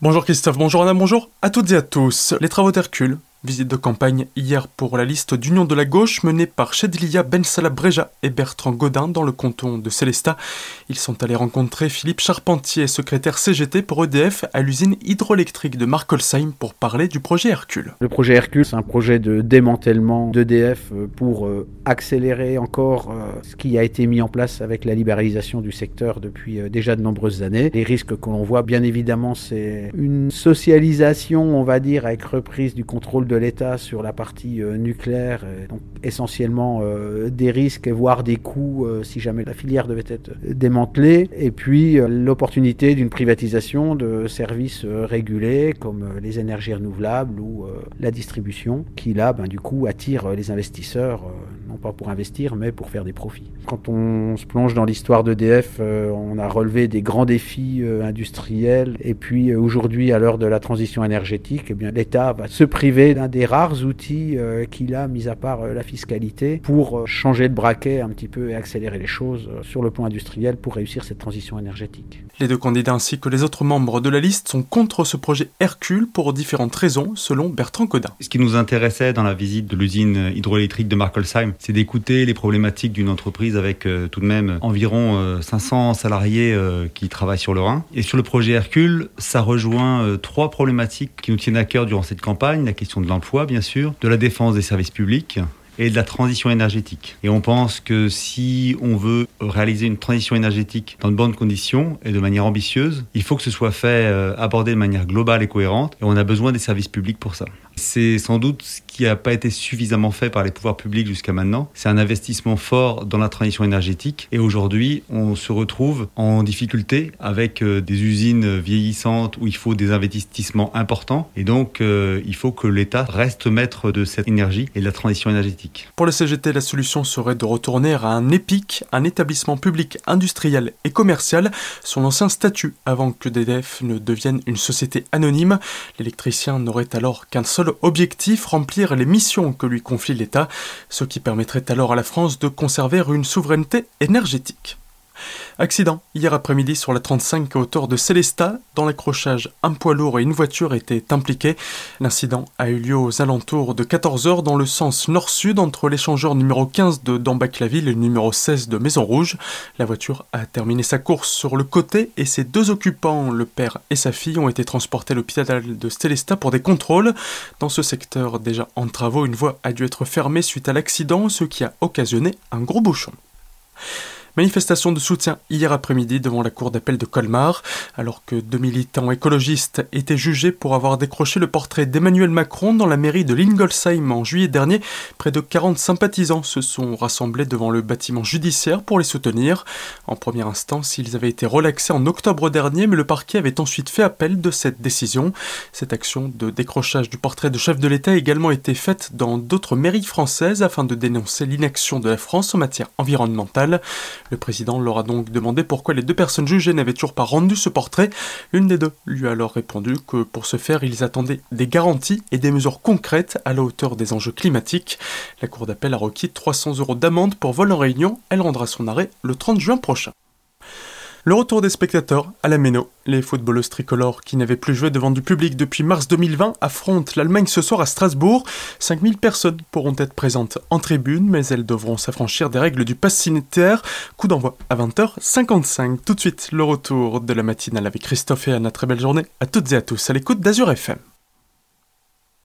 Bonjour Christophe, bonjour Anna, bonjour à toutes et à tous. Les travaux d'Hercule Visite de campagne hier pour la liste d'Union de la gauche menée par Chedlia Ben Salah Breja et Bertrand Godin dans le canton de Célestat. Ils sont allés rencontrer Philippe Charpentier, secrétaire CGT pour EDF à l'usine hydroélectrique de Markolsheim pour parler du projet Hercule. Le projet Hercule, c'est un projet de démantèlement d'EDF pour euh, accélérer encore euh, ce qui a été mis en place avec la libéralisation du secteur depuis euh, déjà de nombreuses années. Les risques que l'on voit, bien évidemment, c'est une socialisation, on va dire, avec reprise du contrôle de l'État sur la partie euh, nucléaire, donc essentiellement euh, des risques, voire des coûts euh, si jamais la filière devait être démantelée, et puis l'opportunité d'une privatisation de services régulés comme les énergies renouvelables ou la distribution, qui là, ben, du coup, attire les investisseurs, non pas pour investir, mais pour faire des profits. Quand on se plonge dans l'histoire d'EDF, on a relevé des grands défis industriels, et puis aujourd'hui, à l'heure de la transition énergétique, eh l'État va se priver un des rares outils euh, qu'il a, mis à part euh, la fiscalité, pour euh, changer de braquet un petit peu et accélérer les choses sur le plan industriel pour réussir cette transition énergétique. Les deux candidats ainsi que les autres membres de la liste sont contre ce projet Hercule pour différentes raisons, selon Bertrand Codin. Ce qui nous intéressait dans la visite de l'usine hydroélectrique de Markolsheim, c'est d'écouter les problématiques d'une entreprise avec tout de même environ 500 salariés qui travaillent sur le Rhin. Et sur le projet Hercule, ça rejoint trois problématiques qui nous tiennent à cœur durant cette campagne, la question de l'emploi, bien sûr, de la défense des services publics et de la transition énergétique. Et on pense que si on veut réaliser une transition énergétique dans de bonnes conditions et de manière ambitieuse, il faut que ce soit fait, euh, abordé de manière globale et cohérente, et on a besoin des services publics pour ça. C'est sans doute ce qui n'a pas été suffisamment fait par les pouvoirs publics jusqu'à maintenant. C'est un investissement fort dans la transition énergétique et aujourd'hui on se retrouve en difficulté avec euh, des usines vieillissantes où il faut des investissements importants et donc euh, il faut que l'État reste maître de cette énergie et de la transition énergétique. Pour le CGT, la solution serait de retourner à un EPIC, un établissement public industriel et commercial, son ancien statut avant que DDF ne devienne une société anonyme. L'électricien n'aurait alors qu'un objectif, remplir les missions que lui confie l'État, ce qui permettrait alors à la France de conserver une souveraineté énergétique. Accident hier après-midi sur la 35 à hauteur de Célestat. Dans l'accrochage, un poids lourd et une voiture étaient impliqués. L'incident a eu lieu aux alentours de 14h dans le sens nord-sud entre l'échangeur numéro 15 de Dambac-la-Ville et le numéro 16 de Maison Rouge. La voiture a terminé sa course sur le côté et ses deux occupants, le père et sa fille, ont été transportés à l'hôpital de Célestat pour des contrôles. Dans ce secteur déjà en travaux, une voie a dû être fermée suite à l'accident, ce qui a occasionné un gros bouchon. Manifestation de soutien hier après-midi devant la cour d'appel de Colmar, alors que deux militants écologistes étaient jugés pour avoir décroché le portrait d'Emmanuel Macron dans la mairie de Lingolsheim en juillet dernier. Près de 40 sympathisants se sont rassemblés devant le bâtiment judiciaire pour les soutenir. En première instance, ils avaient été relaxés en octobre dernier, mais le parquet avait ensuite fait appel de cette décision. Cette action de décrochage du portrait de chef de l'État a également été faite dans d'autres mairies françaises afin de dénoncer l'inaction de la France en matière environnementale. Le président leur a donc demandé pourquoi les deux personnes jugées n'avaient toujours pas rendu ce portrait. L'une des deux lui a alors répondu que pour ce faire, ils attendaient des garanties et des mesures concrètes à la hauteur des enjeux climatiques. La Cour d'appel a requis 300 euros d'amende pour vol en réunion. Elle rendra son arrêt le 30 juin prochain. Le retour des spectateurs à la Méno. Les footballeuses tricolores qui n'avaient plus joué devant du public depuis mars 2020 affrontent l'Allemagne ce soir à Strasbourg. 5000 personnes pourront être présentes en tribune, mais elles devront s'affranchir des règles du pass sanitaire. Coup d'envoi à 20h55. Tout de suite, le retour de la matinale avec Christophe et Anna. Très belle journée à toutes et à tous à l'écoute d'Azur FM.